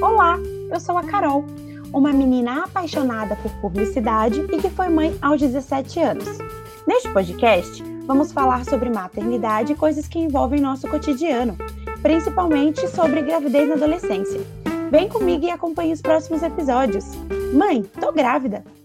Olá, eu sou a Carol, uma menina apaixonada por publicidade e que foi mãe aos 17 anos. Neste podcast, vamos falar sobre maternidade e coisas que envolvem nosso cotidiano, principalmente sobre gravidez na adolescência. Vem comigo e acompanhe os próximos episódios. Mãe, tô grávida!